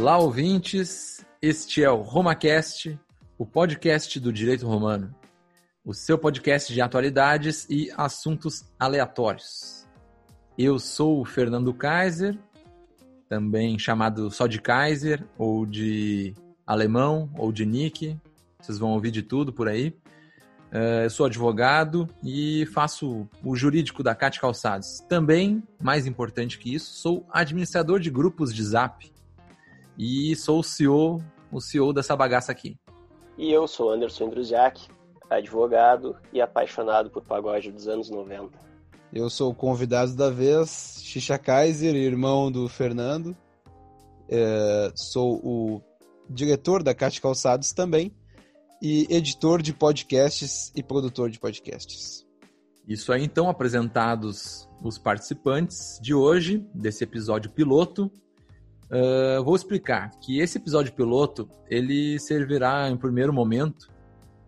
Olá, ouvintes! Este é o RomaCast, o podcast do direito romano. O seu podcast de atualidades e assuntos aleatórios. Eu sou o Fernando Kaiser, também chamado só de Kaiser, ou de alemão, ou de Nick. Vocês vão ouvir de tudo por aí. Uh, eu sou advogado e faço o jurídico da CAT Calçados. Também, mais importante que isso, sou administrador de grupos de Zap e sou o CEO, o CEO dessa bagaça aqui. E eu sou Anderson Andruziak, advogado e apaixonado por pagode dos anos 90. Eu sou o convidado da vez, Xixa Kaiser, irmão do Fernando. É, sou o diretor da CAT Calçados também e editor de podcasts e produtor de podcasts. Isso aí, então, apresentados os participantes de hoje, desse episódio piloto. Uh, vou explicar que esse episódio piloto, ele servirá em primeiro momento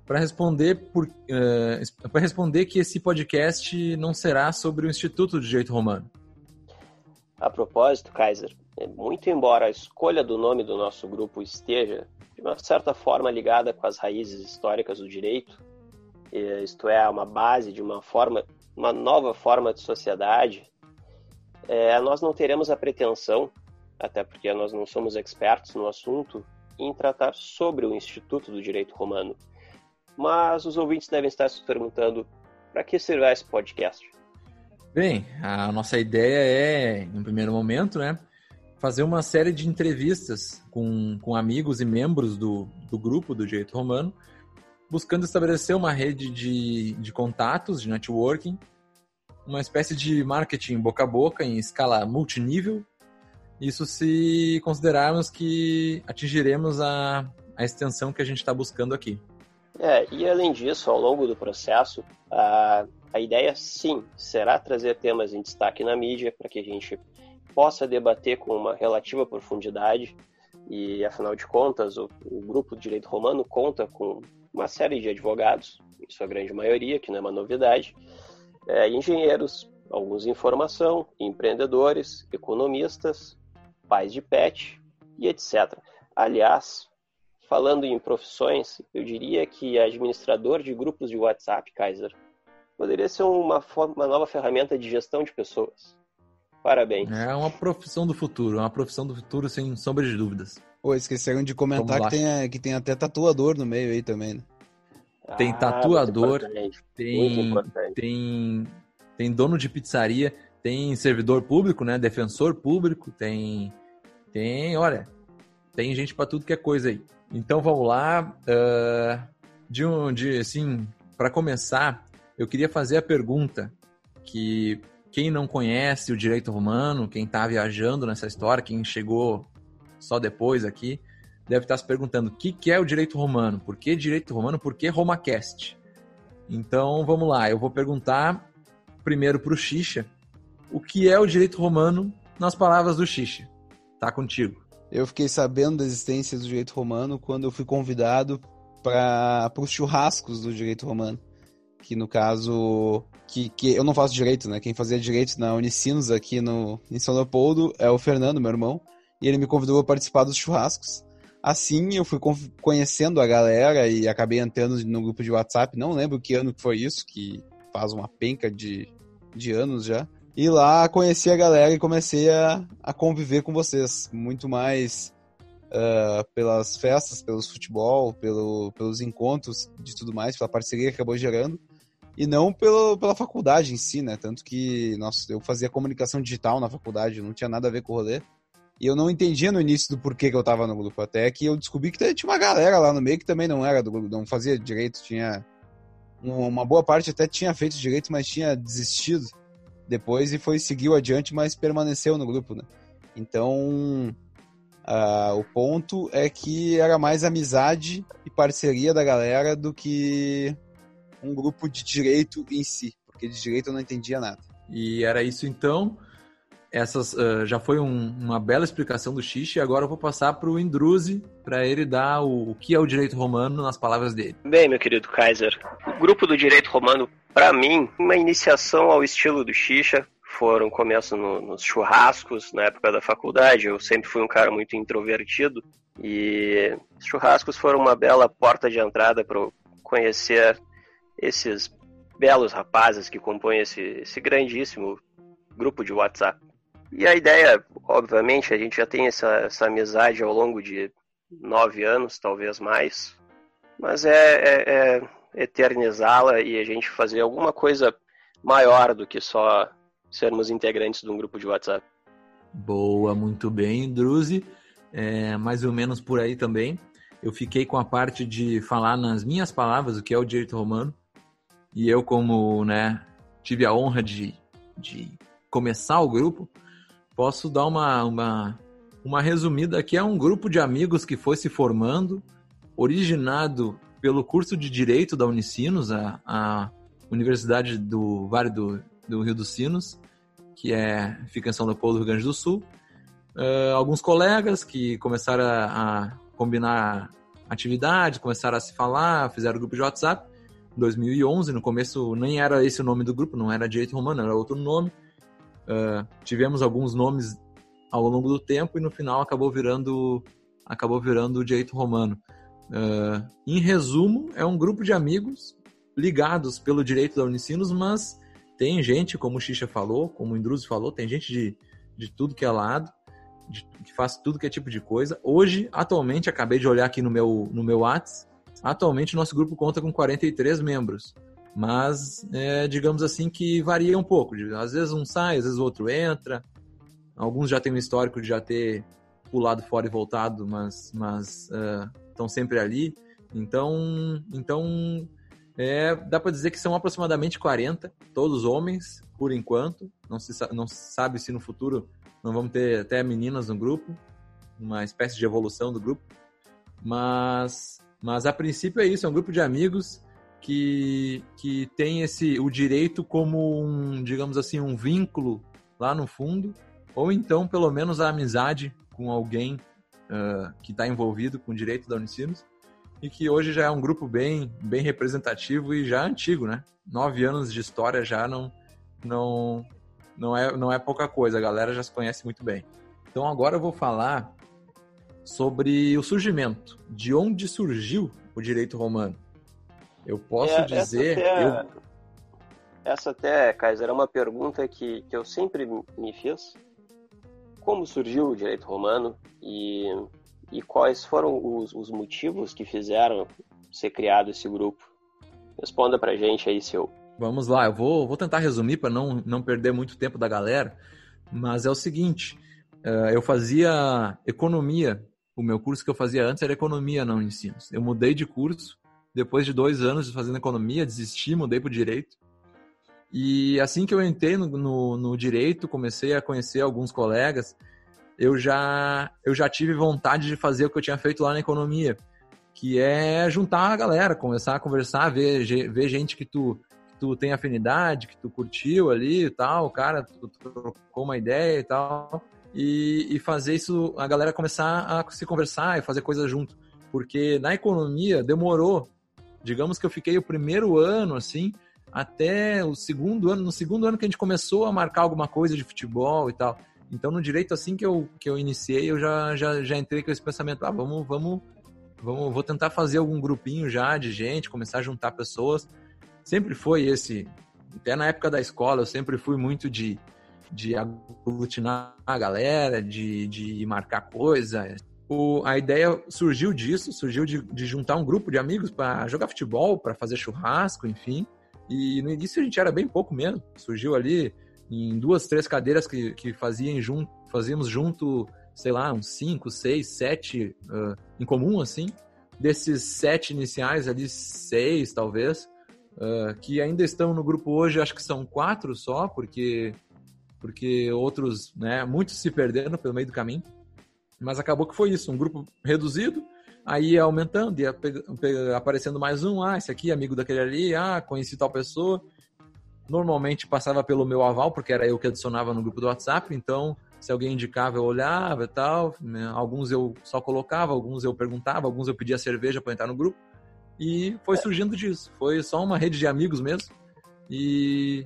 para responder por uh, para responder que esse podcast não será sobre o Instituto de Direito Romano. A propósito, Kaiser, muito embora a escolha do nome do nosso grupo esteja de uma certa forma ligada com as raízes históricas do direito, isto é, uma base de uma forma, uma nova forma de sociedade, é, nós não teremos a pretensão, até porque nós não somos expertos no assunto, em tratar sobre o Instituto do Direito Romano. Mas os ouvintes devem estar se perguntando para que servirá esse podcast? Bem, a nossa ideia é, em primeiro momento, né, fazer uma série de entrevistas com, com amigos e membros do, do grupo do Direito Romano, buscando estabelecer uma rede de, de contatos, de networking, uma espécie de marketing boca a boca em escala multinível. Isso se considerarmos que atingiremos a, a extensão que a gente está buscando aqui. É, e além disso, ao longo do processo, a, a ideia sim será trazer temas em destaque na mídia para que a gente possa debater com uma relativa profundidade, e afinal de contas, o, o grupo de direito romano conta com uma série de advogados, em sua grande maioria, que não é uma novidade, é, engenheiros, alguns em informação, empreendedores, economistas, pais de pet e etc. Aliás, falando em profissões, eu diria que administrador de grupos de WhatsApp, Kaiser, poderia ser uma, uma nova ferramenta de gestão de pessoas. Parabéns. É uma profissão do futuro, uma profissão do futuro sem sombra de dúvidas. Pô, esqueceram de comentar que tem, que tem até tatuador no meio aí também, né? Tem ah, tatuador, tem, tem, tem dono de pizzaria, tem servidor público, né? Defensor público, tem. Tem, olha, tem gente para tudo que é coisa aí. Então vamos lá. Uh, de um, de, assim, para começar, eu queria fazer a pergunta que quem não conhece o direito romano, quem está viajando nessa história, quem chegou só depois aqui, deve estar tá se perguntando o que, que é o direito romano? Por que direito romano? Por que RomaCast? Então vamos lá, eu vou perguntar primeiro para o Xixa o que é o direito romano nas palavras do Xixa. Tá contigo. Eu fiquei sabendo da existência do direito romano quando eu fui convidado para os churrascos do direito romano, que no caso que, que eu não faço direito, né? Quem fazia direito na Unicinos aqui no, em São Leopoldo é o Fernando, meu irmão, e ele me convidou a participar dos churrascos. Assim, eu fui conhecendo a galera e acabei entrando no grupo de WhatsApp. Não lembro que ano que foi isso, que faz uma penca de, de anos já. E lá conheci a galera e comecei a, a conviver com vocês. Muito mais uh, pelas festas, pelos futebol, pelo, pelos encontros de tudo mais, pela parceria que acabou gerando e não pelo, pela faculdade em si, né? Tanto que, nossa, eu fazia comunicação digital na faculdade, não tinha nada a ver com o rolê. E eu não entendia no início do porquê que eu tava no grupo, até que eu descobri que tinha uma galera lá no meio que também não era do grupo, não fazia direito, tinha uma boa parte até tinha feito direito, mas tinha desistido depois e foi seguiu adiante, mas permaneceu no grupo, né? Então, uh, o ponto é que era mais amizade e parceria da galera do que um grupo de direito em si, porque de direito eu não entendia nada. E era isso então. Essas uh, já foi um, uma bela explicação do Xixi. Agora eu vou passar para o Indruzi para ele dar o, o que é o direito romano nas palavras dele. Bem, meu querido Kaiser, o grupo do direito romano, para mim, uma iniciação ao estilo do Xixa foram começo no, nos churrascos na época da faculdade. Eu sempre fui um cara muito introvertido e os churrascos foram uma bela porta de entrada para conhecer esses belos rapazes que compõem esse, esse grandíssimo grupo de WhatsApp. E a ideia, obviamente, a gente já tem essa, essa amizade ao longo de nove anos, talvez mais, mas é, é, é eternizá-la e a gente fazer alguma coisa maior do que só sermos integrantes de um grupo de WhatsApp. Boa, muito bem, Druzi. É, mais ou menos por aí também. Eu fiquei com a parte de falar nas minhas palavras o que é o direito romano. E eu, como né, tive a honra de, de começar o grupo, posso dar uma, uma, uma resumida que é um grupo de amigos que foi se formando, originado pelo curso de Direito da Unicinos, a, a Universidade do Vale do, do Rio dos Sinos, que é, fica em São Leopoldo, Rio Grande do Sul. Uh, alguns colegas que começaram a, a, combinar atividades, começaram a se falar, fizeram grupo de WhatsApp. Em 2011, no começo nem era esse o nome do grupo, não era Direito Romano, era outro nome. Uh, tivemos alguns nomes ao longo do tempo e no final acabou virando acabou virando Direito Romano. Uh, em resumo, é um grupo de amigos ligados pelo direito da Unicinos, mas tem gente, como o Xixa falou, como o Indruso falou, tem gente de, de tudo que é lado, de, que faz tudo que é tipo de coisa. Hoje, atualmente, acabei de olhar aqui no meu, no meu Whats, atualmente nosso grupo conta com 43 membros. Mas, é, digamos assim, que varia um pouco. Às vezes um sai, às vezes o outro entra. Alguns já têm um histórico de já ter pulado fora e voltado, mas, mas uh, estão sempre ali. Então, então é, dá para dizer que são aproximadamente 40, todos homens, por enquanto. Não se, não se sabe se no futuro não vamos ter até meninas no grupo, uma espécie de evolução do grupo. Mas, mas a princípio é isso, é um grupo de amigos que, que tem esse, o direito como um, digamos assim, um vínculo lá no fundo, ou então pelo menos a amizade com alguém uh, que está envolvido com o direito da Unicinos e que hoje já é um grupo bem, bem representativo e já antigo, né? Nove anos de história já não, não, não, é, não é pouca coisa, a galera já se conhece muito bem. Então agora eu vou falar sobre o surgimento, de onde surgiu o direito romano. Eu posso é, dizer. Essa até, eu... essa até, Kaiser, é uma pergunta que, que eu sempre me fiz. Como surgiu o direito romano e e quais foram os, os motivos que fizeram ser criado esse grupo? Responda pra gente aí, seu. Vamos lá, eu vou, vou tentar resumir para não, não perder muito tempo da galera, mas é o seguinte: uh, eu fazia economia, o meu curso que eu fazia antes era economia, não ensinos. Eu mudei de curso, depois de dois anos fazendo economia, desisti, mudei para direito. E assim que eu entrei no, no, no direito, comecei a conhecer alguns colegas eu já, eu já tive vontade de fazer o que eu tinha feito lá na economia, que é juntar a galera, começar a conversar, ver, ver gente que tu, que tu tem afinidade, que tu curtiu ali e tal, cara, tu trocou uma ideia e tal, e, e fazer isso, a galera começar a se conversar e fazer coisas junto. Porque na economia demorou, digamos que eu fiquei o primeiro ano assim, até o segundo ano, no segundo ano que a gente começou a marcar alguma coisa de futebol e tal. Então, no direito, assim que eu, que eu iniciei, eu já, já, já entrei com esse pensamento, ah, vamos, vamos, vamos, vou tentar fazer algum grupinho já de gente, começar a juntar pessoas. Sempre foi esse, até na época da escola, eu sempre fui muito de, de aglutinar a galera, de, de marcar coisa. O, a ideia surgiu disso, surgiu de, de juntar um grupo de amigos para jogar futebol, para fazer churrasco, enfim. E no início a gente era bem pouco mesmo. Surgiu ali em duas, três cadeiras que, que faziam jun, fazíamos junto, sei lá, uns cinco, seis, sete uh, em comum, assim. Desses sete iniciais ali, seis talvez, uh, que ainda estão no grupo hoje, acho que são quatro só, porque, porque outros, né, muitos se perderam pelo meio do caminho. Mas acabou que foi isso, um grupo reduzido, aí ia aumentando, ia aparecendo mais um, ah, esse aqui é amigo daquele ali, ah, conheci tal pessoa, Normalmente passava pelo meu aval, porque era eu que adicionava no grupo do WhatsApp, então se alguém indicava eu olhava e tal. Né? Alguns eu só colocava, alguns eu perguntava, alguns eu pedia cerveja para entrar no grupo. E foi surgindo disso. Foi só uma rede de amigos mesmo. E,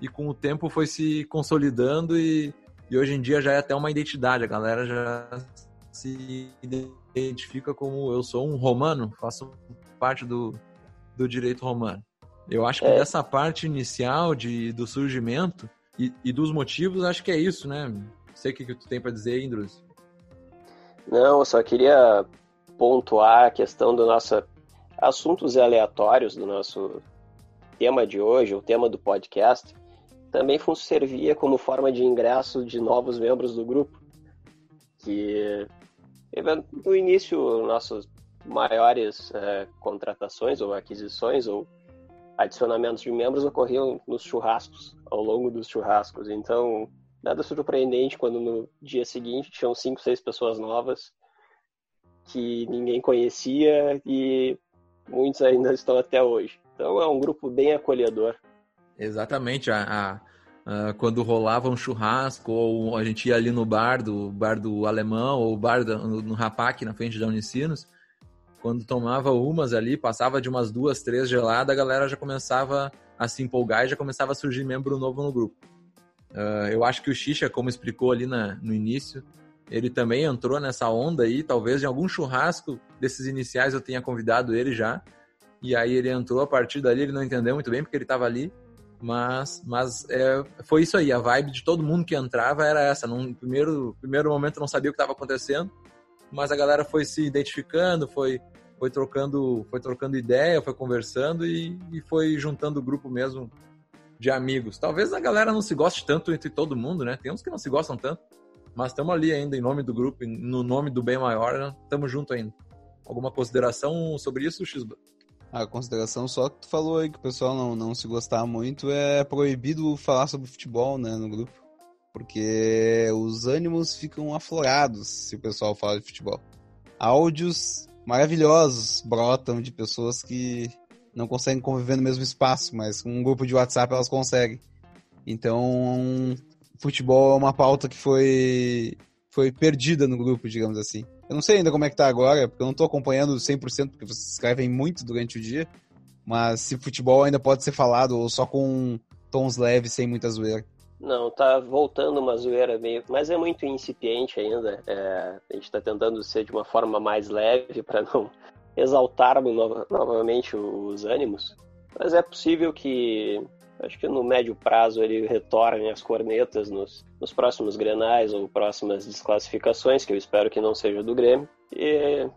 e com o tempo foi se consolidando e, e hoje em dia já é até uma identidade. A galera já se identifica como eu sou um romano, faço parte do, do direito romano. Eu acho que é. dessa parte inicial de, do surgimento e, e, dos motivos, acho que é isso, né? Não sei o que, que tu tem para dizer, Indrus. Não, eu só queria pontuar a questão do nosso assuntos aleatórios do nosso tema de hoje, o tema do podcast, também servia como forma de ingresso de novos membros do grupo, que no início nossas maiores é, contratações ou aquisições ou adicionamentos de membros ocorriam nos churrascos, ao longo dos churrascos. Então, nada surpreendente quando no dia seguinte tinham cinco, seis pessoas novas que ninguém conhecia e muitos ainda estão até hoje. Então é um grupo bem acolhedor. Exatamente. A, a, a, quando rolava um churrasco, ou a gente ia ali no bar do bar do alemão, ou bar da, no, no Rapac, na frente da Unicinos, quando tomava umas ali, passava de umas duas, três geladas, a galera já começava a se empolgar e já começava a surgir membro novo no grupo. Uh, eu acho que o Xixa, como explicou ali na, no início, ele também entrou nessa onda aí, talvez em algum churrasco desses iniciais eu tenha convidado ele já. E aí ele entrou, a partir dali ele não entendeu muito bem porque ele estava ali. Mas, mas é, foi isso aí, a vibe de todo mundo que entrava era essa. Num primeiro, primeiro momento não sabia o que estava acontecendo, mas a galera foi se identificando, foi, foi trocando foi trocando ideia, foi conversando e, e foi juntando o grupo mesmo de amigos. Talvez a galera não se goste tanto entre todo mundo, né? Tem uns que não se gostam tanto, mas estamos ali ainda em nome do grupo, no nome do bem maior, estamos né? junto ainda. Alguma consideração sobre isso, Xba? A consideração só que tu falou aí que o pessoal não, não se gostar muito é proibido falar sobre futebol, né, no grupo. Porque os ânimos ficam aflorados se o pessoal fala de futebol. Áudios maravilhosos brotam de pessoas que não conseguem conviver no mesmo espaço, mas com um grupo de WhatsApp elas conseguem. Então, futebol é uma pauta que foi, foi perdida no grupo, digamos assim. Eu não sei ainda como é que tá agora, porque eu não tô acompanhando 100%, porque vocês escrevem muito durante o dia, mas se futebol ainda pode ser falado, ou só com tons leves, sem muita zoeira. Não, tá voltando uma zoeira meio, mas é muito incipiente ainda. É, a gente tá tentando ser de uma forma mais leve para não exaltar no, novamente os ânimos. Mas é possível que Acho que no médio prazo ele retorne as cornetas nos, nos próximos grenais ou próximas desclassificações, que eu espero que não seja do Grêmio. E,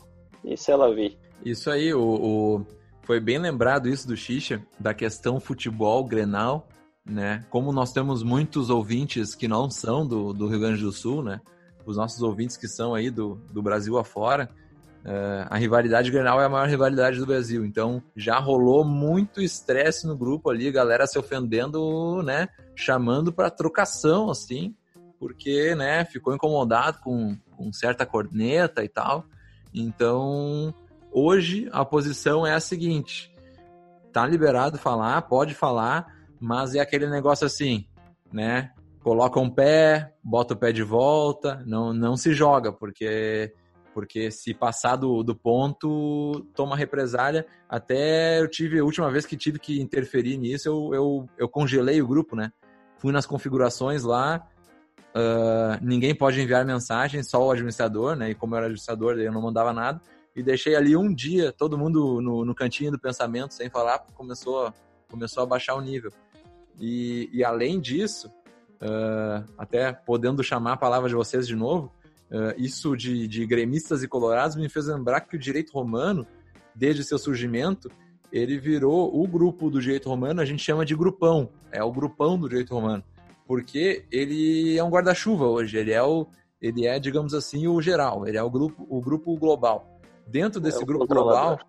e ela vir. Isso aí, o, o, foi bem lembrado isso do Xixa, da questão futebol, grenal, né? Como nós temos muitos ouvintes que não são do, do Rio Grande do Sul, né? Os nossos ouvintes que são aí do, do Brasil afora, Uh, a rivalidade Grenal é a maior rivalidade do Brasil, então já rolou muito estresse no grupo ali, galera se ofendendo, né, chamando para trocação, assim, porque, né, ficou incomodado com, com certa corneta e tal. Então, hoje a posição é a seguinte: tá liberado falar, pode falar, mas é aquele negócio assim, né? Coloca um pé, bota o pé de volta, não, não se joga, porque porque se passar do, do ponto, toma represália. Até eu tive, a última vez que tive que interferir nisso, eu, eu, eu congelei o grupo, né? Fui nas configurações lá, uh, ninguém pode enviar mensagem, só o administrador, né? E como eu era administrador, eu não mandava nada. E deixei ali um dia, todo mundo no, no cantinho do pensamento, sem falar, começou, começou a baixar o nível. E, e além disso, uh, até podendo chamar a palavra de vocês de novo, Uh, isso de, de gremistas e colorados me fez lembrar que o direito romano, desde seu surgimento, ele virou o grupo do direito romano, a gente chama de grupão, é o grupão do direito romano, porque ele é um guarda-chuva hoje, ele é o ele é, digamos assim, o geral, ele é o grupo, o grupo global. Dentro desse é grupo global,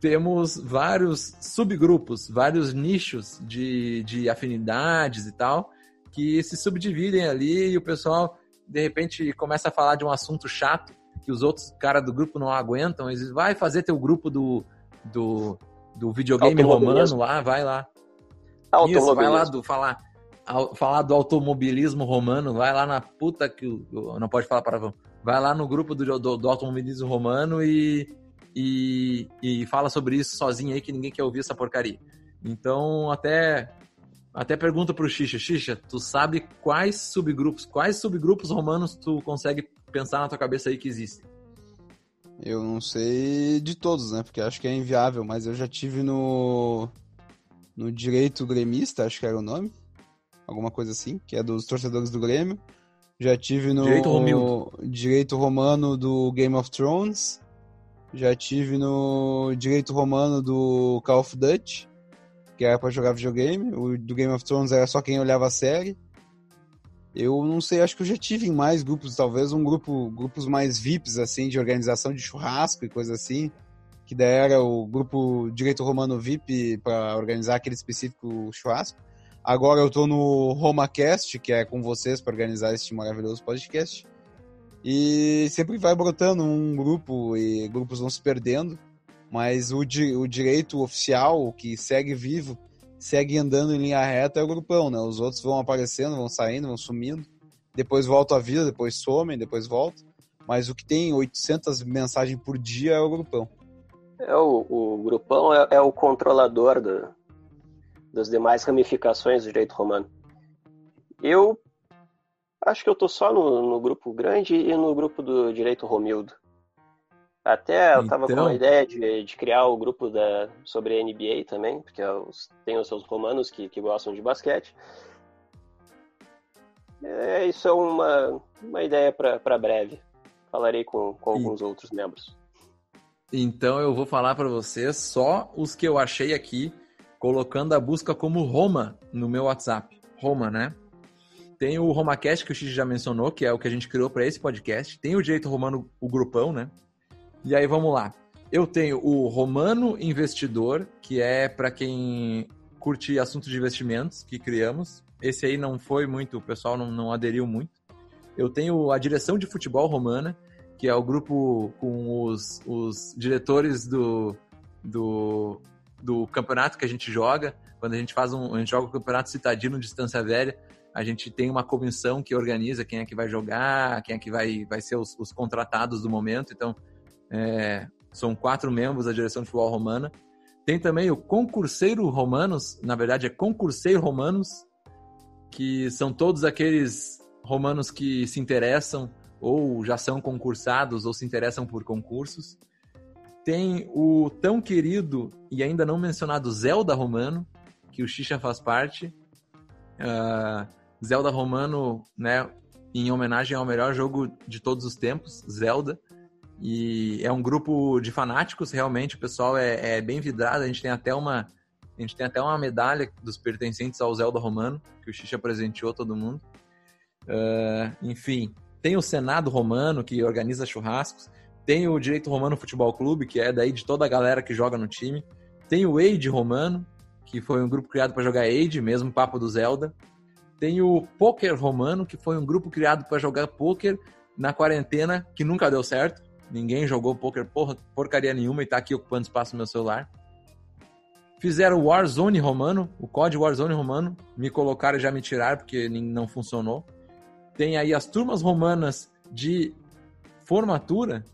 temos vários subgrupos, vários nichos de, de afinidades e tal, que se subdividem ali e o pessoal de repente começa a falar de um assunto chato que os outros caras do grupo não aguentam, eles vai fazer teu grupo do, do, do videogame romano lá, vai lá. Isso, vai lá do falar falar do automobilismo romano, vai lá na puta que não pode falar para vai lá no grupo do, do, do automobilismo romano e, e, e fala sobre isso sozinho aí que ninguém quer ouvir essa porcaria. Então até até pergunta pro Xixa, Xixa, tu sabe quais subgrupos, quais subgrupos romanos tu consegue pensar na tua cabeça aí que existem? Eu não sei de todos, né? Porque acho que é inviável, mas eu já tive no no direito gremista, acho que era o nome, alguma coisa assim, que é dos torcedores do Grêmio. Já tive no direito, Romildo. direito romano do Game of Thrones. Já tive no direito romano do Call of Duty, que era para jogar videogame. O do Game of Thrones era só quem olhava a série. Eu não sei, acho que eu já tive em mais grupos, talvez um grupo, grupos mais VIPs, assim, de organização de churrasco e coisa assim, que daí era o grupo Direito Romano VIP para organizar aquele específico churrasco. Agora eu tô no RomaCast, que é com vocês para organizar este maravilhoso podcast. E sempre vai brotando um grupo e grupos vão se perdendo, mas o, di o direito oficial, o que segue vivo, segue andando em linha reta é o grupão, né? Os outros vão aparecendo, vão saindo, vão sumindo, depois voltam à vida, depois somem, depois voltam. Mas o que tem 800 mensagens por dia é o grupão. É, o, o grupão é, é o controlador do, das demais ramificações do direito romano. Eu acho que eu tô só no, no grupo grande e no grupo do direito romildo. Até eu estava então... com a ideia de, de, criar o grupo da, sobre NBA também, porque tem os seus romanos que, que gostam de basquete. É, isso é uma, uma ideia para breve. Falarei com, com alguns e... outros membros. Então eu vou falar para vocês só os que eu achei aqui colocando a busca como Roma no meu WhatsApp. Roma, né? Tem o RomaCast, que o X já mencionou, que é o que a gente criou para esse podcast. Tem o Direito Romano, o grupão, né? E aí vamos lá. Eu tenho o Romano Investidor, que é para quem curte assuntos de investimentos que criamos. Esse aí não foi muito, o pessoal não, não aderiu muito. Eu tenho a Direção de Futebol Romana, que é o grupo com os, os diretores do, do do campeonato que a gente joga. Quando a gente faz um, a gente joga o campeonato citadino distância velha, a gente tem uma comissão que organiza quem é que vai jogar, quem é que vai, vai ser os, os contratados do momento. Então, é, são quatro membros da direção de futebol romana. Tem também o concurseiro romanos, na verdade é concurseiro romanos, que são todos aqueles romanos que se interessam ou já são concursados ou se interessam por concursos. Tem o tão querido e ainda não mencionado Zelda Romano, que o Xixa faz parte. Uh, Zelda Romano, né, em homenagem ao melhor jogo de todos os tempos, Zelda. E é um grupo de fanáticos, realmente, o pessoal é, é bem vidrado. A gente tem até uma a gente tem até uma medalha dos pertencentes ao Zelda Romano, que o Xixa presenteou todo mundo. Uh, enfim, tem o Senado Romano, que organiza churrascos. Tem o Direito Romano Futebol Clube, que é daí de toda a galera que joga no time. Tem o Age Romano, que foi um grupo criado para jogar Age, mesmo papo do Zelda. Tem o Poker Romano, que foi um grupo criado para jogar poker na quarentena, que nunca deu certo. Ninguém jogou poker porra, porcaria nenhuma e tá aqui ocupando espaço no meu celular. Fizeram o Warzone Romano, o código Warzone Romano. Me colocaram e já me tiraram porque não funcionou. Tem aí as turmas romanas de formatura,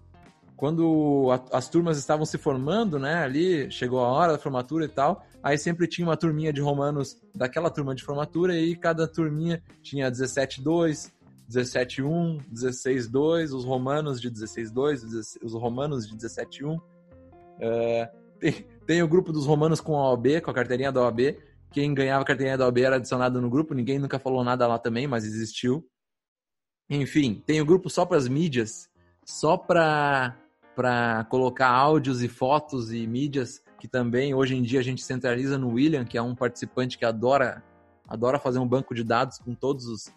quando a, as turmas estavam se formando, né, ali, chegou a hora da formatura e tal, aí sempre tinha uma turminha de romanos daquela turma de formatura, e cada turminha tinha 17-2, 17-1, 16-2, os romanos de 16-2, os romanos de 17-1. É, tem, tem o grupo dos romanos com a OAB, com a carteirinha da OAB, quem ganhava a carteirinha da OAB era adicionado no grupo, ninguém nunca falou nada lá também, mas existiu. Enfim, tem o grupo só para as mídias, só para para colocar áudios e fotos e mídias que também hoje em dia a gente centraliza no William, que é um participante que adora adora fazer um banco de dados com todos os,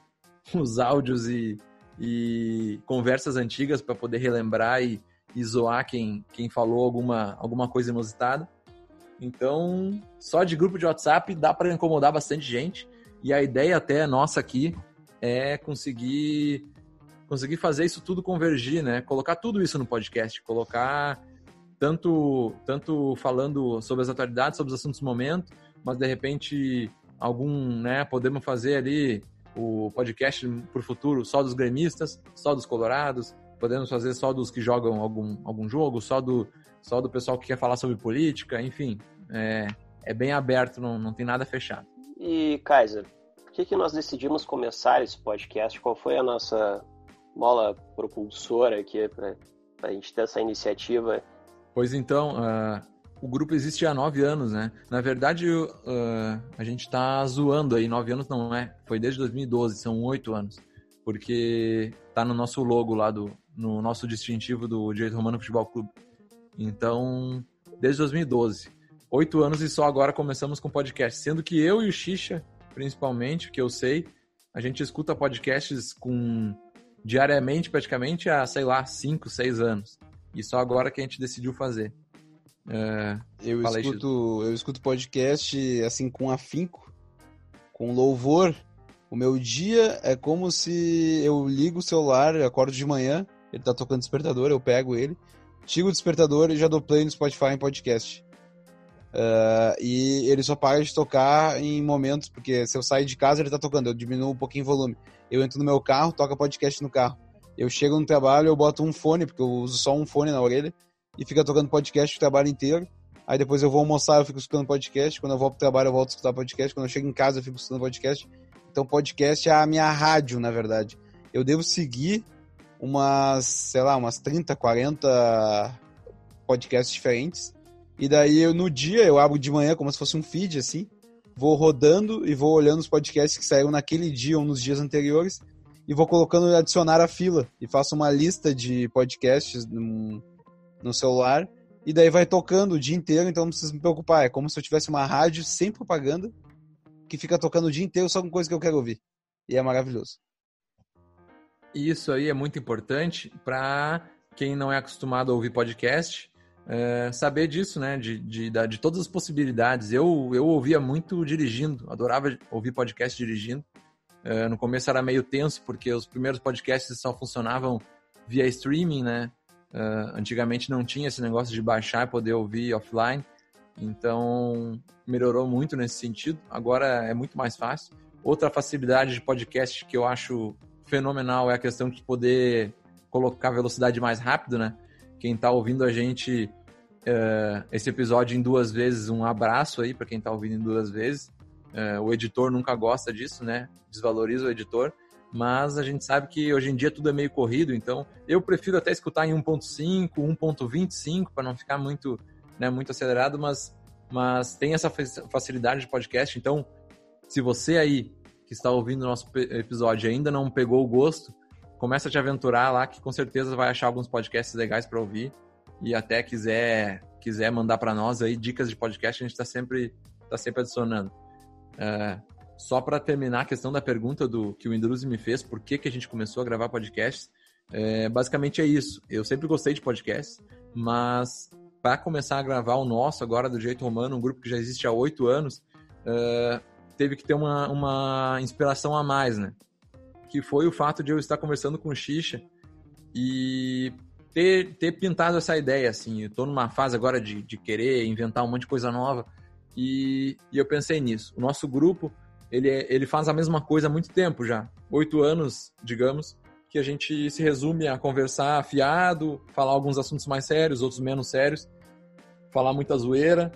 os áudios e, e conversas antigas para poder relembrar e, e zoar quem, quem falou alguma, alguma coisa inusitada. Então, só de grupo de WhatsApp dá para incomodar bastante gente. E a ideia até nossa aqui é conseguir conseguir fazer isso tudo convergir, né? Colocar tudo isso no podcast, colocar tanto tanto falando sobre as atualidades, sobre os assuntos do momento, mas de repente algum, né, podemos fazer ali o podcast para o futuro só dos gremistas, só dos colorados, podemos fazer só dos que jogam algum, algum jogo, só do, só do pessoal que quer falar sobre política, enfim, é, é bem aberto, não, não tem nada fechado. E, Kaiser, por que, que nós decidimos começar esse podcast? Qual foi a nossa mola propulsora aqui para a gente ter essa iniciativa? Pois então, uh, o grupo existe há nove anos, né? Na verdade, uh, a gente está zoando aí, nove anos não é, foi desde 2012, são oito anos, porque tá no nosso logo lá, do, no nosso distintivo do Direito Romano Futebol Clube. Então, desde 2012. Oito anos e só agora começamos com podcast, sendo que eu e o Xixa, principalmente, que eu sei, a gente escuta podcasts com diariamente praticamente há, sei lá, cinco, seis anos. E só agora que a gente decidiu fazer. É, eu, escuto, eu escuto podcast assim com afinco, com louvor. O meu dia é como se eu ligo o celular, acordo de manhã, ele tá tocando despertador, eu pego ele, tiro o despertador e já dou play no Spotify em podcast. Uh, e ele só para de tocar em momentos, porque se eu sair de casa ele tá tocando, eu diminuo um pouquinho o volume. Eu entro no meu carro, toca podcast no carro. Eu chego no trabalho, eu boto um fone, porque eu uso só um fone na orelha, e fica tocando podcast o trabalho inteiro. Aí depois eu vou almoçar, eu fico escutando podcast. Quando eu volto pro trabalho, eu volto a escutar podcast. Quando eu chego em casa, eu fico escutando podcast. Então, podcast é a minha rádio, na verdade. Eu devo seguir umas, sei lá, umas 30, 40 podcasts diferentes. E daí, eu, no dia, eu abro de manhã como se fosse um feed, assim. Vou rodando e vou olhando os podcasts que saíram naquele dia ou nos dias anteriores. E vou colocando adicionar a fila. E faço uma lista de podcasts no, no celular. E daí vai tocando o dia inteiro, então não precisa me preocupar. É como se eu tivesse uma rádio sem propaganda que fica tocando o dia inteiro só com coisa que eu quero ouvir. E é maravilhoso. Isso aí é muito importante para quem não é acostumado a ouvir podcast, é, saber disso, né? De, de, de, todas as possibilidades. Eu, eu ouvia muito dirigindo, adorava ouvir podcast dirigindo. É, no começo era meio tenso, porque os primeiros podcasts só funcionavam via streaming, né? Uh, antigamente não tinha esse negócio de baixar e poder ouvir offline, então melhorou muito nesse sentido. Agora é muito mais fácil. Outra facilidade de podcast que eu acho fenomenal é a questão de poder colocar velocidade mais rápido, né? Quem está ouvindo a gente uh, esse episódio em duas vezes, um abraço aí para quem está ouvindo em duas vezes. Uh, o editor nunca gosta disso, né? Desvaloriza o editor mas a gente sabe que hoje em dia tudo é meio corrido, então eu prefiro até escutar em 1.5, 1.25 para não ficar muito, né, muito acelerado, mas mas tem essa facilidade de podcast, então se você aí que está ouvindo o nosso episódio ainda não pegou o gosto, começa a te aventurar lá que com certeza vai achar alguns podcasts legais para ouvir e até quiser quiser mandar para nós aí dicas de podcast, a gente está sempre tá sempre adicionando. Uh, só para terminar a questão da pergunta do que o Indruzi me fez, por que, que a gente começou a gravar podcasts, é, basicamente é isso. Eu sempre gostei de podcasts, mas para começar a gravar o nosso agora do Jeito Romano, um grupo que já existe há oito anos, é, teve que ter uma, uma inspiração a mais, né? Que foi o fato de eu estar conversando com o Xixa e ter, ter pintado essa ideia, assim. Eu tô numa fase agora de, de querer inventar um monte de coisa nova e, e eu pensei nisso. O nosso grupo ele, é, ele faz a mesma coisa há muito tempo já. Oito anos, digamos, que a gente se resume a conversar afiado, falar alguns assuntos mais sérios, outros menos sérios, falar muita zoeira,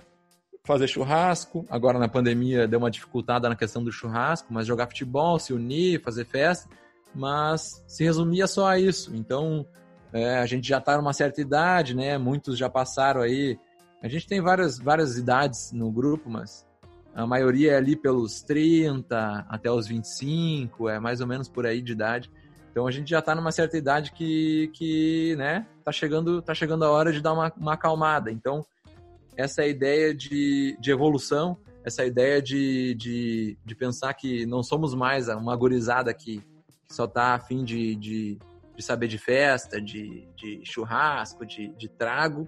fazer churrasco. Agora na pandemia deu uma dificultada na questão do churrasco, mas jogar futebol, se unir, fazer festa, mas se resumia só a isso. Então é, a gente já está numa certa idade, né? Muitos já passaram aí. A gente tem várias, várias idades no grupo, mas a maioria é ali pelos 30 até os 25, é mais ou menos por aí de idade. Então a gente já está numa certa idade que, que né, tá chegando, tá chegando a hora de dar uma, uma acalmada. Então, essa ideia de, de evolução, essa ideia de, de, de pensar que não somos mais uma gorizada que, que só está afim de, de, de saber de festa, de, de churrasco, de, de trago,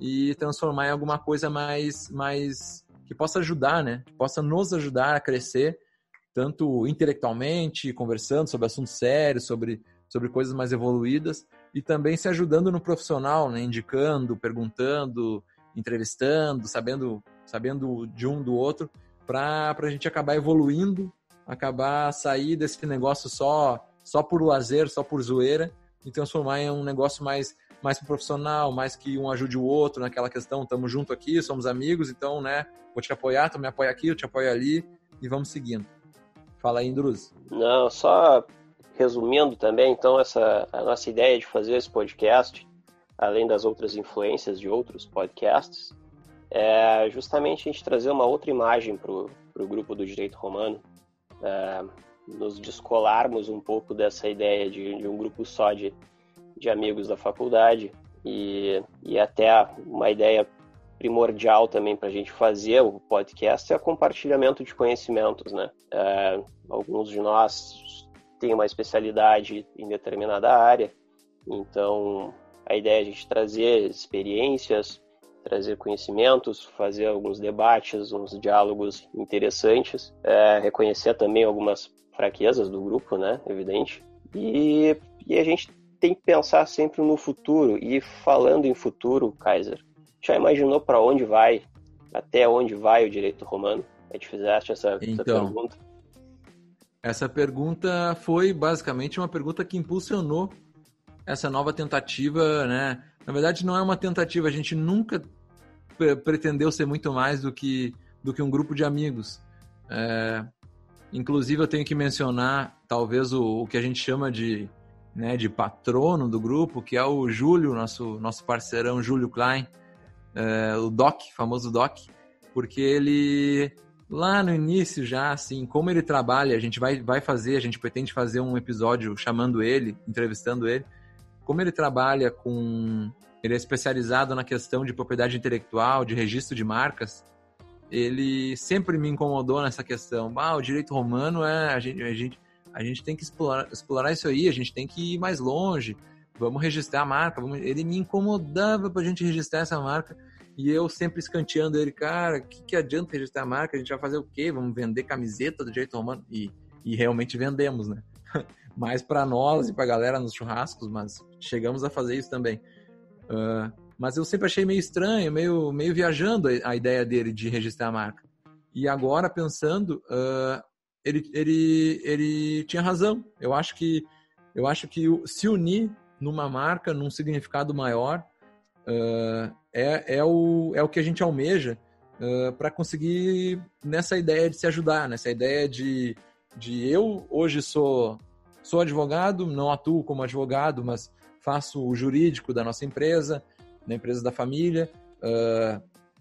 e transformar em alguma coisa mais, mais que possa ajudar, né? Que possa nos ajudar a crescer, tanto intelectualmente, conversando sobre assuntos sérios, sobre, sobre coisas mais evoluídas, e também se ajudando no profissional, né? Indicando, perguntando, entrevistando, sabendo, sabendo de um do outro, para a gente acabar evoluindo, acabar sair desse negócio só só por lazer, só por zoeira, e transformar em um negócio mais mais profissional, mais que um ajude o outro naquela questão, estamos junto aqui, somos amigos, então, né, vou te apoiar, tu me apoia aqui, eu te apoio ali, e vamos seguindo. Fala aí, Indruz. Não, só resumindo também, então, essa a nossa ideia de fazer esse podcast, além das outras influências de outros podcasts, é justamente a gente trazer uma outra imagem para o grupo do direito romano, é, nos descolarmos um pouco dessa ideia de, de um grupo só de, de amigos da faculdade e, e até uma ideia primordial também para a gente fazer o podcast é o compartilhamento de conhecimentos, né? É, alguns de nós têm uma especialidade em determinada área, então a ideia é a gente trazer experiências, trazer conhecimentos, fazer alguns debates, uns diálogos interessantes, é, reconhecer também algumas fraquezas do grupo, né? Evidente. E, e a gente tem que pensar sempre no futuro. E falando em futuro, Kaiser, já imaginou para onde vai, até onde vai o direito romano? A gente fizeste essa, então, essa pergunta. Essa pergunta foi basicamente uma pergunta que impulsionou essa nova tentativa, né? Na verdade, não é uma tentativa, a gente nunca pretendeu ser muito mais do que, do que um grupo de amigos. É, inclusive, eu tenho que mencionar, talvez, o, o que a gente chama de, né, de patrono do grupo, que é o Júlio, nosso, nosso parceirão Júlio Klein, é, o Doc, famoso Doc, porque ele lá no início já, assim, como ele trabalha, a gente vai, vai fazer, a gente pretende fazer um episódio chamando ele, entrevistando ele, como ele trabalha com. Ele é especializado na questão de propriedade intelectual, de registro de marcas. Ele sempre me incomodou nessa questão. Ah, o direito romano é. A gente, a gente, a gente tem que explorar, explorar isso aí, a gente tem que ir mais longe vamos registrar a marca. Vamos... Ele me incomodava pra gente registrar essa marca. E eu sempre escanteando ele, cara, o que, que adianta registrar a marca? A gente vai fazer o quê? Vamos vender camiseta do jeito romano? E, e realmente vendemos, né? Mais para nós e pra galera nos churrascos, mas chegamos a fazer isso também. Uh, mas eu sempre achei meio estranho, meio, meio viajando a ideia dele de registrar a marca. E agora, pensando, uh, ele, ele, ele tinha razão. Eu acho que, eu acho que se unir numa marca, num significado maior, uh, é, é, o, é o que a gente almeja uh, para conseguir nessa ideia de se ajudar, nessa ideia de, de eu hoje sou, sou advogado, não atuo como advogado, mas faço o jurídico da nossa empresa, da empresa da família,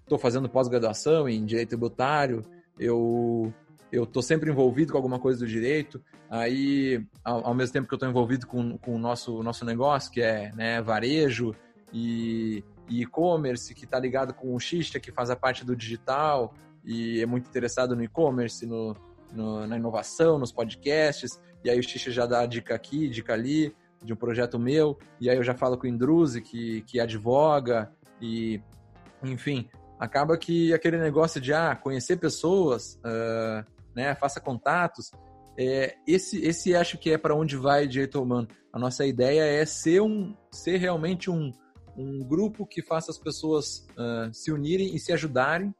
estou uh, fazendo pós-graduação em direito tributário, eu eu estou sempre envolvido com alguma coisa do direito, aí ao, ao mesmo tempo que eu estou envolvido com, com o nosso, nosso negócio, que é né, varejo e e-commerce, que está ligado com o Xista, que faz a parte do digital e é muito interessado no e-commerce, no, no, na inovação, nos podcasts, e aí o Xista já dá dica aqui, dica ali, de um projeto meu, e aí eu já falo com o Indruzi, que, que advoga, e enfim, acaba que aquele negócio de ah, conhecer pessoas, uh, né? Faça contatos. É, esse, esse acho que é para onde vai direito humano. A nossa ideia é ser, um, ser realmente um, um grupo que faça as pessoas uh, se unirem e se ajudarem,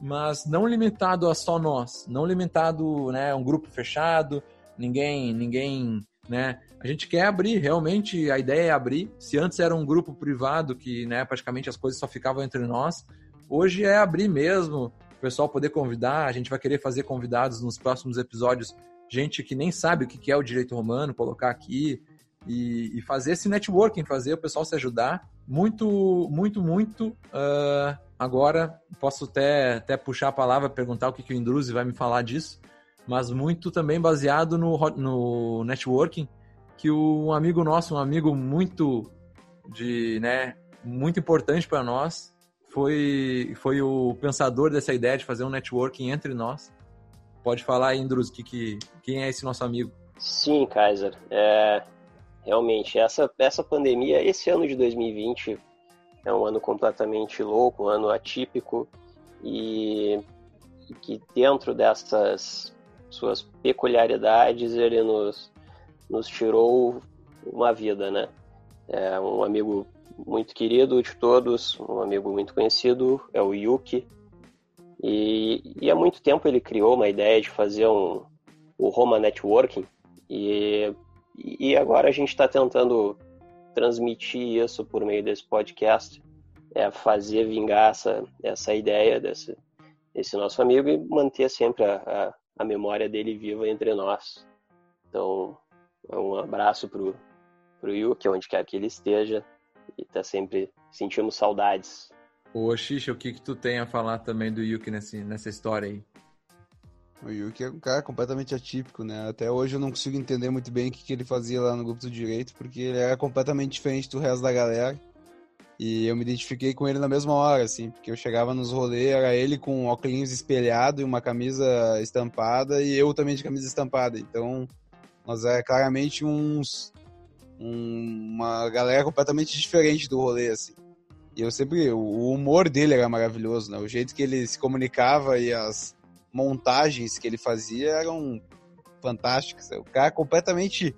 mas não limitado a só nós, não limitado né, um grupo fechado, ninguém, ninguém, né? A gente quer abrir, realmente a ideia é abrir. Se antes era um grupo privado que, né, praticamente as coisas só ficavam entre nós, hoje é abrir mesmo, o pessoal poder convidar. A gente vai querer fazer convidados nos próximos episódios, gente que nem sabe o que é o direito romano, colocar aqui e, e fazer esse networking, fazer o pessoal se ajudar. Muito, muito, muito. Uh, agora posso até, até puxar a palavra, perguntar o que, que o Indruzi vai me falar disso, mas muito também baseado no, no networking, que um amigo nosso, um amigo muito de, né, muito importante para nós, foi, foi o pensador dessa ideia de fazer um networking entre nós. Pode falar aí, que, que, quem é esse nosso amigo? Sim, Kaiser. É, realmente, essa, essa pandemia, esse ano de 2020 é um ano completamente louco, um ano atípico e, e que dentro dessas suas peculiaridades ele nos, nos tirou uma vida, né? É um amigo muito querido de todos, um amigo muito conhecido, é o Yuki. E, e há muito tempo ele criou uma ideia de fazer um, o Roma Networking. E, e agora a gente está tentando transmitir isso por meio desse podcast, é fazer vingar essa, essa ideia desse, desse nosso amigo e manter sempre a, a, a memória dele viva entre nós. Então, um abraço pro, pro Yuki, onde quer que ele esteja, e tá sempre sentindo saudades. Ô, Xixa, o que que tu tem a falar também do Yuki nesse, nessa história aí? O Yuki é um cara completamente atípico, né? Até hoje eu não consigo entender muito bem o que, que ele fazia lá no grupo do direito, porque ele era completamente diferente do resto da galera. E eu me identifiquei com ele na mesma hora, assim, porque eu chegava nos rolês, era ele com óculos espelhado e uma camisa estampada, e eu também de camisa estampada. Então, nós é claramente uns. Um, uma galera completamente diferente do rolê, assim. E eu sempre. O humor dele era maravilhoso, né? O jeito que ele se comunicava e as montagens que ele fazia eram fantásticas. O cara completamente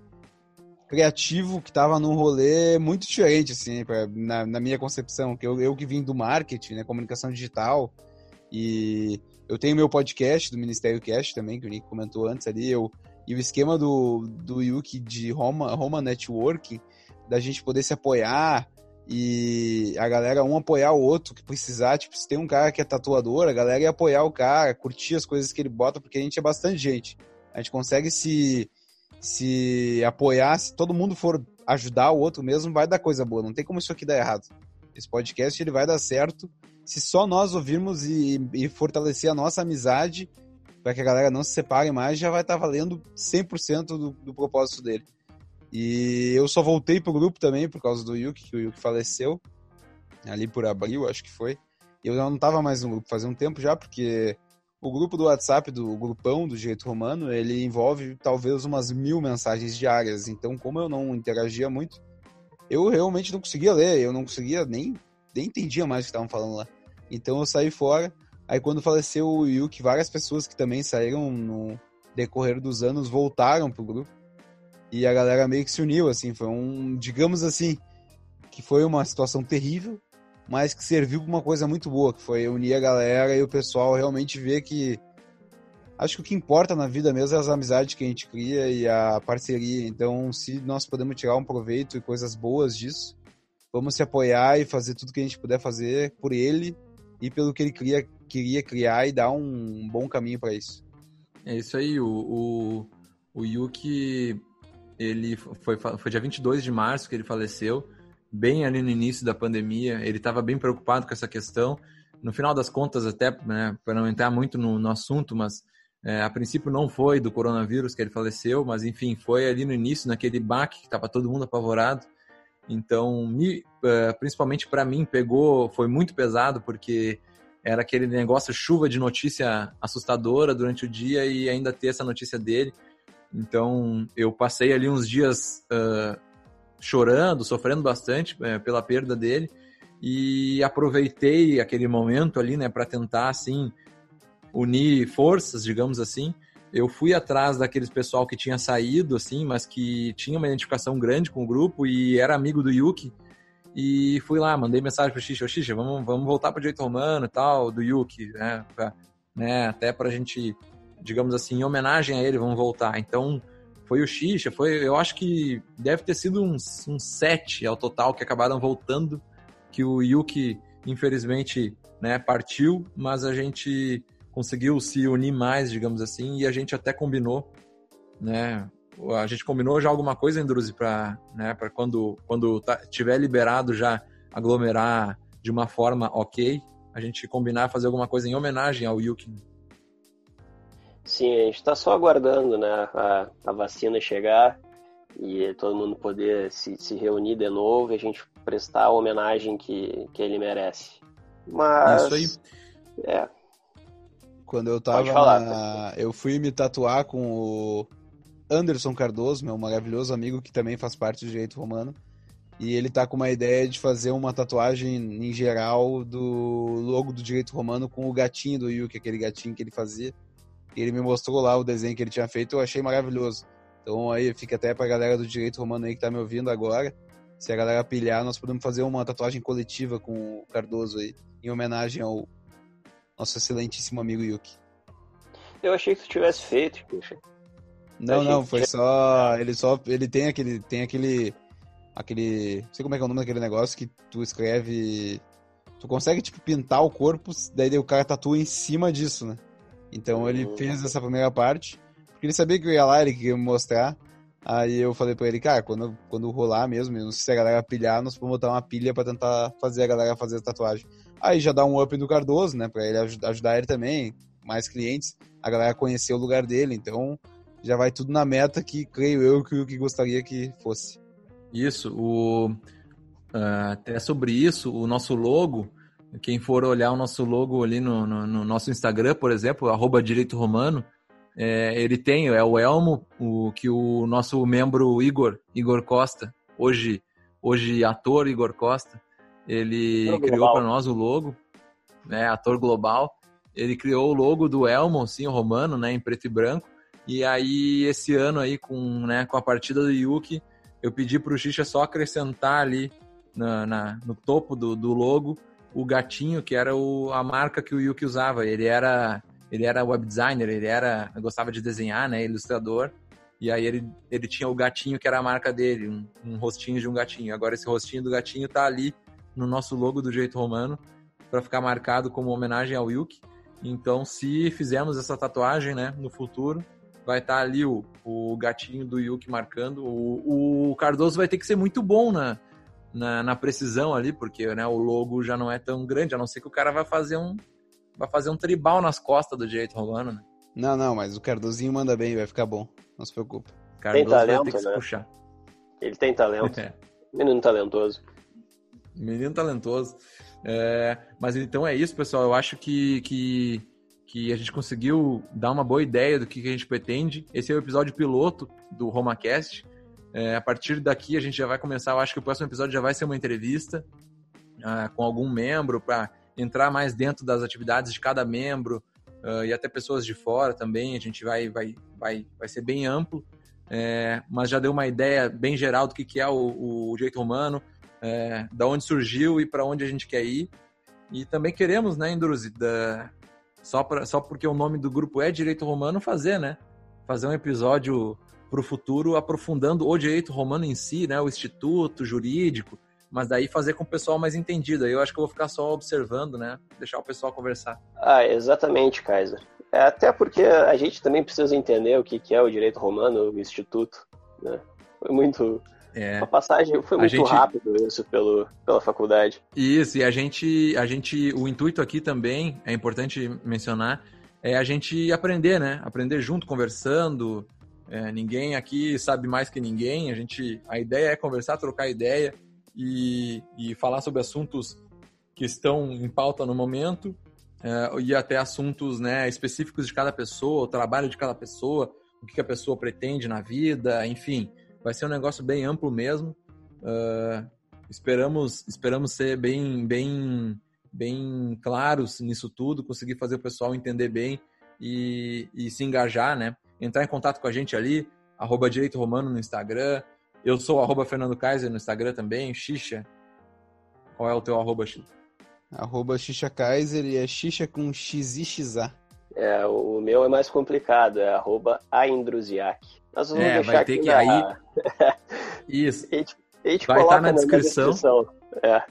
criativo que estava num rolê muito diferente, assim, pra, na, na, minha concepção. Que eu, eu que vim do marketing, né, comunicação digital, e eu tenho meu podcast do Ministério Cast também, que o Nick comentou antes ali, eu, e o esquema do, do Yuki de Roma, Roma Networking, da gente poder se apoiar, e a galera um apoiar o outro que precisar, tipo, se tem um cara que é tatuador, a galera ia apoiar o cara, curtir as coisas que ele bota, porque a gente é bastante gente. A gente consegue se, se apoiar, se todo mundo for ajudar o outro mesmo, vai dar coisa boa. Não tem como isso aqui dar errado. Esse podcast ele vai dar certo se só nós ouvirmos e, e fortalecer a nossa amizade para que a galera não se separe mais, já vai estar tá valendo 100% do, do propósito dele. E eu só voltei pro grupo também por causa do Yuki, que o Yuki faleceu. Ali por abril, acho que foi. Eu não tava mais no grupo fazia um tempo já, porque o grupo do WhatsApp, do grupão do Direito Romano, ele envolve talvez umas mil mensagens diárias. Então, como eu não interagia muito, eu realmente não conseguia ler, eu não conseguia nem, nem entendia mais o que estavam falando lá. Então eu saí fora. Aí quando faleceu o Yuki, várias pessoas que também saíram no decorrer dos anos voltaram pro grupo. E a galera meio que se uniu, assim, foi um, digamos assim, que foi uma situação terrível, mas que serviu para uma coisa muito boa, que foi unir a galera e o pessoal realmente ver que acho que o que importa na vida mesmo é as amizades que a gente cria e a parceria. Então, se nós podemos tirar um proveito e coisas boas disso, vamos se apoiar e fazer tudo que a gente puder fazer por ele e pelo que ele queria, queria criar e dar um bom caminho para isso. É isso aí, o, o, o Yuki ele foi, foi dia 22 de março que ele faleceu, bem ali no início da pandemia. Ele estava bem preocupado com essa questão. No final das contas, até né, para não entrar muito no, no assunto, mas é, a princípio não foi do coronavírus que ele faleceu, mas enfim, foi ali no início, naquele baque que estava todo mundo apavorado. Então, me, é, principalmente para mim, pegou, foi muito pesado, porque era aquele negócio chuva de notícia assustadora durante o dia e ainda ter essa notícia dele. Então, eu passei ali uns dias uh, chorando, sofrendo bastante uh, pela perda dele e aproveitei aquele momento ali, né, para tentar assim unir forças, digamos assim. Eu fui atrás daqueles pessoal que tinha saído, assim, mas que tinha uma identificação grande com o grupo e era amigo do Yuki. E fui lá, mandei mensagem pro Xixa, Xixa, vamos, vamos voltar pro direito romano e tal, do Yuki, né, pra, né até pra gente digamos assim, em homenagem a ele, vamos voltar. Então, foi o Xixa, foi, eu acho que deve ter sido uns, uns sete ao total que acabaram voltando, que o Yuki, infelizmente, né, partiu, mas a gente conseguiu se unir mais, digamos assim, e a gente até combinou, né, a gente combinou já alguma coisa, Endruzi, para né, pra quando, quando tá, tiver liberado já aglomerar de uma forma ok, a gente combinar fazer alguma coisa em homenagem ao Yuki. Sim, a gente está só aguardando né, a, a, vacina chegar e todo mundo poder se, se reunir de novo e a gente prestar a homenagem que, que ele merece. Mas. Isso aí. É. Quando eu tava. Falar, na... Eu fui me tatuar com o Anderson Cardoso, meu maravilhoso amigo que também faz parte do direito romano. E ele tá com uma ideia de fazer uma tatuagem em geral do logo do direito romano com o gatinho do Yuki, aquele gatinho que ele fazia ele me mostrou lá o desenho que ele tinha feito, eu achei maravilhoso. Então aí fica até pra galera do direito romano aí que tá me ouvindo agora. Se a galera pilhar, nós podemos fazer uma tatuagem coletiva com o Cardoso aí, em homenagem ao nosso excelentíssimo amigo Yuki. Eu achei que tu tivesse feito, puxa. Não, não, foi só. Ele só. Ele tem aquele. Tem aquele. Aquele. Não sei como é que é o nome daquele negócio que tu escreve. Tu consegue, tipo, pintar o corpo, daí o cara tatua em cima disso, né? Então ele uhum. fez essa primeira parte, porque ele sabia que eu ia lá, ele queria me mostrar. Aí eu falei pra ele, cara, quando, quando rolar mesmo, não sei se a galera pilhar, nós vamos botar uma pilha pra tentar fazer a galera fazer a tatuagem. Aí já dá um up no Cardoso, né, pra ele ajudar, ajudar ele também, mais clientes, a galera conhecer o lugar dele, então já vai tudo na meta que creio eu que que gostaria que fosse. Isso, o, uh, até sobre isso, o nosso logo, quem for olhar o nosso logo ali no, no, no nosso Instagram, por exemplo, arroba Direito Romano, é, ele tem, é o elmo o, que o nosso membro Igor, Igor Costa, hoje, hoje ator Igor Costa, ele criou para nós o logo, né, ator global, ele criou o logo do elmo, sim, romano, né, em preto e branco, e aí esse ano aí com, né, com a partida do Yuki, eu pedi para o Xixa só acrescentar ali na, na, no topo do, do logo o gatinho, que era o, a marca que o Yuki usava. Ele era ele era web designer, ele era gostava de desenhar, né, ilustrador. E aí ele, ele tinha o gatinho que era a marca dele, um, um rostinho de um gatinho. Agora esse rostinho do gatinho tá ali no nosso logo do jeito romano para ficar marcado como homenagem ao Yuki. Então, se fizermos essa tatuagem, né, no futuro, vai estar tá ali o, o gatinho do Yuki marcando. O, o Cardoso vai ter que ser muito bom na, na, na, precisão ali, porque né, o logo já não é tão grande, a não ser que o cara vai fazer um, vai fazer um tribal nas costas do direito rolando, né? Não, não, mas o Cardozinho manda bem, vai ficar bom. Não se preocupe. Cardoso tem talento, vai ter que né? se puxar. Ele tem talento. É. Menino talentoso. Menino talentoso. É, mas então é isso, pessoal. Eu acho que, que, que a gente conseguiu dar uma boa ideia do que, que a gente pretende. Esse é o episódio piloto do RomaCast. É, a partir daqui a gente já vai começar. Eu acho que o próximo episódio já vai ser uma entrevista uh, com algum membro para entrar mais dentro das atividades de cada membro uh, e até pessoas de fora também. A gente vai, vai, vai, vai ser bem amplo, é, mas já deu uma ideia bem geral do que, que é o, o direito romano, é, da onde surgiu e para onde a gente quer ir. E também queremos, né, Indruzi, da, só, pra, só porque o nome do grupo é Direito Romano, fazer, né? Fazer um episódio para o futuro aprofundando o direito romano em si, né? O instituto jurídico, mas daí fazer com o pessoal mais entendido. Aí eu acho que eu vou ficar só observando, né? Deixar o pessoal conversar. Ah, exatamente, Kaiser. É, até porque a gente também precisa entender o que, que é o direito romano, o instituto, né? Foi muito... É, a passagem foi muito gente... rápido isso pelo, pela faculdade. Isso, e a gente, a gente, o intuito aqui também, é importante mencionar, é a gente aprender, né? Aprender junto, conversando. É, ninguém aqui sabe mais que ninguém. A gente, a ideia é conversar, trocar ideia e, e falar sobre assuntos que estão em pauta no momento uh, e até assuntos né, específicos de cada pessoa, o trabalho de cada pessoa, o que a pessoa pretende na vida, enfim. Vai ser um negócio bem amplo mesmo. Uh, esperamos, esperamos ser bem, bem, bem claros nisso tudo, conseguir fazer o pessoal entender bem e, e se engajar, né? Entrar em contato com a gente ali, arroba Direito Romano no Instagram, eu sou arroba Fernando Kaiser no Instagram também, Xixa. Qual é o teu arroba, Xixa? Arroba Xixa Kaiser e é Xixa com X e XA. É, o meu é mais complicado, é arroba Aindruziak. Mas vamos é, vai ter que na... aí... Isso. A gente, a gente vai estar tá na, na descrição. descrição. É.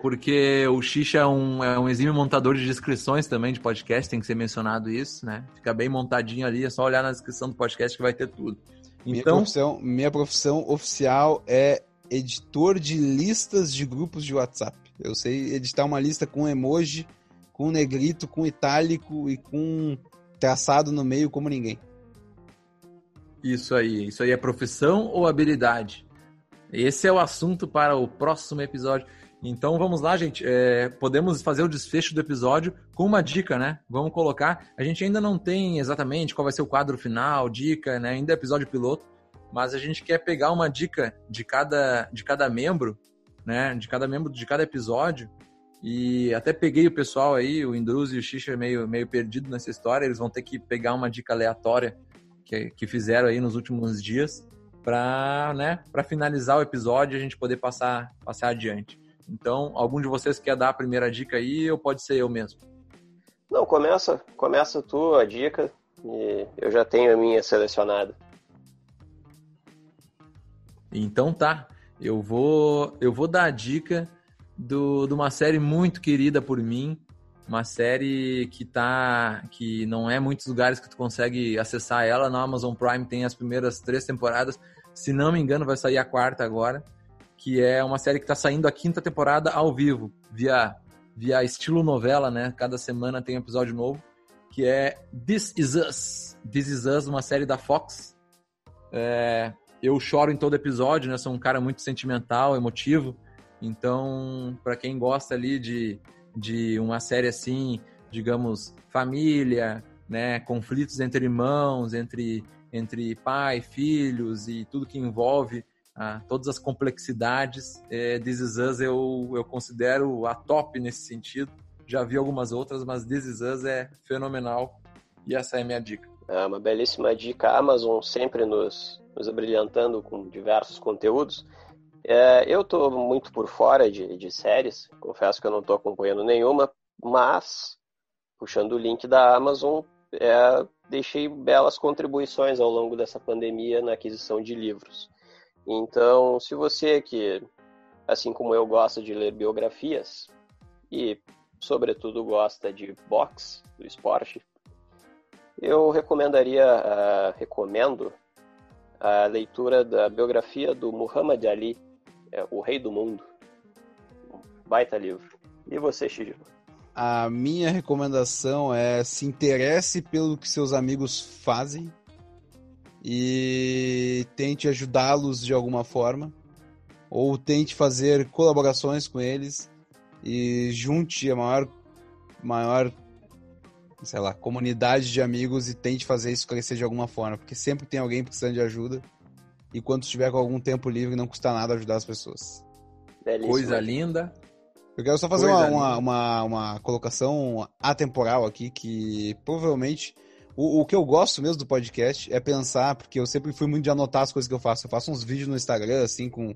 Porque o Xixa é um, é um exímio montador de descrições também de podcast, tem que ser mencionado isso, né? Fica bem montadinho ali, é só olhar na descrição do podcast que vai ter tudo. Então, minha profissão, minha profissão oficial é editor de listas de grupos de WhatsApp. Eu sei editar uma lista com emoji, com negrito, com itálico e com traçado no meio como ninguém. Isso aí. Isso aí é profissão ou habilidade? Esse é o assunto para o próximo episódio. Então vamos lá, gente. É, podemos fazer o desfecho do episódio com uma dica, né? Vamos colocar. A gente ainda não tem exatamente qual vai ser o quadro final, dica, né? Ainda é episódio piloto, mas a gente quer pegar uma dica de cada, de cada membro, né? De cada membro de cada episódio. E até peguei o pessoal aí, o Indruz e o Xixa meio, meio perdido nessa história. Eles vão ter que pegar uma dica aleatória que, que fizeram aí nos últimos dias para né, finalizar o episódio e a gente poder passar, passar adiante. Então, algum de vocês quer dar a primeira dica aí ou pode ser eu mesmo? Não, começa, começa tu a dica e eu já tenho a minha selecionada. Então tá, eu vou eu vou dar a dica do, de uma série muito querida por mim, uma série que tá que não é muitos lugares que tu consegue acessar ela. Na Amazon Prime tem as primeiras três temporadas. Se não me engano vai sair a quarta agora que é uma série que está saindo a quinta temporada ao vivo via via estilo novela né? Cada semana tem um episódio novo que é This Is Us. This Is Us uma série da Fox. É, eu choro em todo episódio né? Sou um cara muito sentimental emotivo. Então para quem gosta ali de de uma série assim, digamos, família, né, conflitos entre irmãos, entre, entre pai, filhos e tudo que envolve ah, todas as complexidades. É, This Is Us eu, eu considero a top nesse sentido. Já vi algumas outras, mas This Is Us é fenomenal e essa é a minha dica. É uma belíssima dica. A Amazon sempre nos, nos abrilhantando com diversos conteúdos. É, eu estou muito por fora de, de séries, confesso que eu não estou acompanhando nenhuma, mas, puxando o link da Amazon, é, deixei belas contribuições ao longo dessa pandemia na aquisição de livros. Então, se você que, assim como eu, gosta de ler biografias e, sobretudo, gosta de boxe, do esporte, eu recomendaria, uh, recomendo a leitura da biografia do Muhammad Ali, é O Rei do Mundo. Baita livro. E você, Shiji? A minha recomendação é se interesse pelo que seus amigos fazem e tente ajudá-los de alguma forma ou tente fazer colaborações com eles e junte a maior maior sei lá, comunidade de amigos e tente fazer isso crescer de alguma forma, porque sempre tem alguém precisando de ajuda e quando estiver com algum tempo livre, não custa nada ajudar as pessoas. Belíssimo. Coisa linda. Eu quero só fazer uma, uma, uma, uma, colocação atemporal aqui, que provavelmente. O, o que eu gosto mesmo do podcast é pensar, porque eu sempre fui muito de anotar as coisas que eu faço. Eu faço uns vídeos no Instagram, assim, com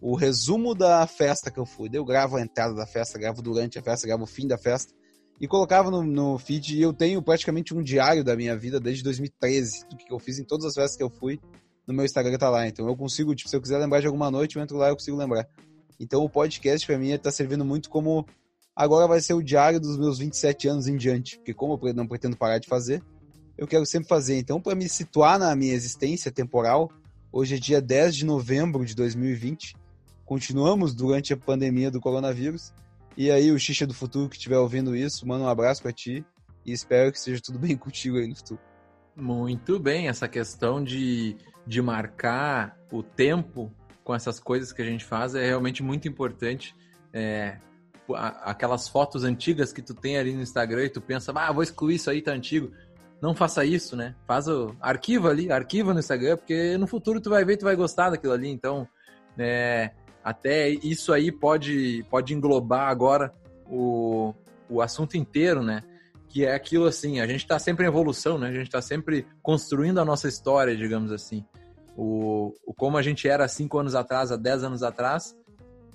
o resumo da festa que eu fui. Eu gravo a entrada da festa, gravo durante a festa, gravo o fim da festa. E colocava no, no feed. E eu tenho praticamente um diário da minha vida desde 2013, do que eu fiz em todas as festas que eu fui no meu Instagram tá lá. Então eu consigo, tipo, se eu quiser lembrar de alguma noite, eu entro lá e eu consigo lembrar. Então o podcast para mim tá servindo muito como agora vai ser o diário dos meus 27 anos em diante, porque como eu não pretendo parar de fazer, eu quero sempre fazer. Então para me situar na minha existência temporal, hoje é dia 10 de novembro de 2020. Continuamos durante a pandemia do coronavírus. E aí o Xixa do futuro que estiver ouvindo isso, manda um abraço para ti e espero que seja tudo bem contigo aí no futuro. Muito bem, essa questão de de marcar o tempo com essas coisas que a gente faz é realmente muito importante. É, aquelas fotos antigas que tu tem ali no Instagram e tu pensa, ah, vou excluir isso aí, tá antigo. Não faça isso, né? Faz o arquivo ali, arquiva no Instagram, porque no futuro tu vai ver, tu vai gostar daquilo ali. Então, é, até isso aí pode, pode englobar agora o, o assunto inteiro, né? Que é aquilo assim, a gente está sempre em evolução, né? A gente está sempre construindo a nossa história, digamos assim o, o como a gente era cinco anos atrás, há dez anos atrás,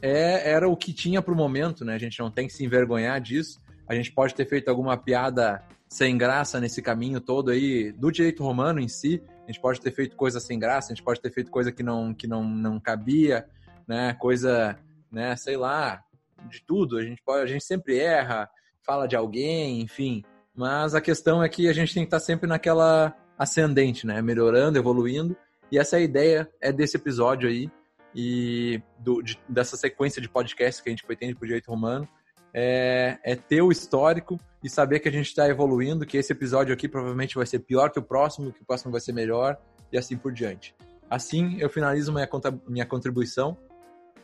é, era o que tinha para o momento, né? A gente não tem que se envergonhar disso. A gente pode ter feito alguma piada sem graça nesse caminho todo aí do direito romano em si. A gente pode ter feito coisa sem graça, a gente pode ter feito coisa que não, que não, não cabia, né? Coisa, né? Sei lá, de tudo. A gente pode, a gente sempre erra, fala de alguém, enfim. Mas a questão é que a gente tem que estar sempre naquela ascendente, né? Melhorando, evoluindo e essa é a ideia é desse episódio aí e do, de, dessa sequência de podcasts que a gente pretende para o direito romano. É, é, ter o histórico e saber que a gente está evoluindo, que esse episódio aqui provavelmente vai ser pior que o próximo, que o próximo vai ser melhor e assim por diante. Assim, eu finalizo minha, minha contribuição.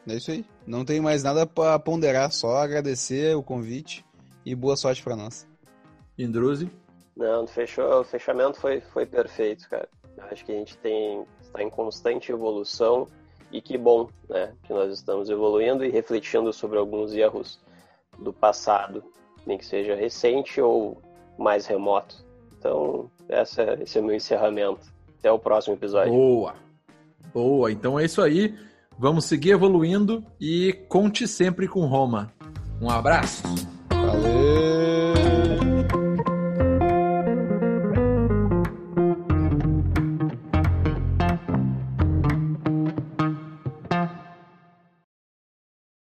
É isso aí. Não tem mais nada para ponderar, só agradecer o convite e boa sorte para nós. Indruzi? Não, fechou, o fechamento foi, foi perfeito, cara. Acho que a gente tem está em constante evolução e que bom, né, que nós estamos evoluindo e refletindo sobre alguns erros do passado, nem que seja recente ou mais remoto. Então, essa, esse é o meu encerramento. Até o próximo episódio. Boa! Boa! Então é isso aí. Vamos seguir evoluindo e conte sempre com Roma. Um abraço. Valeu!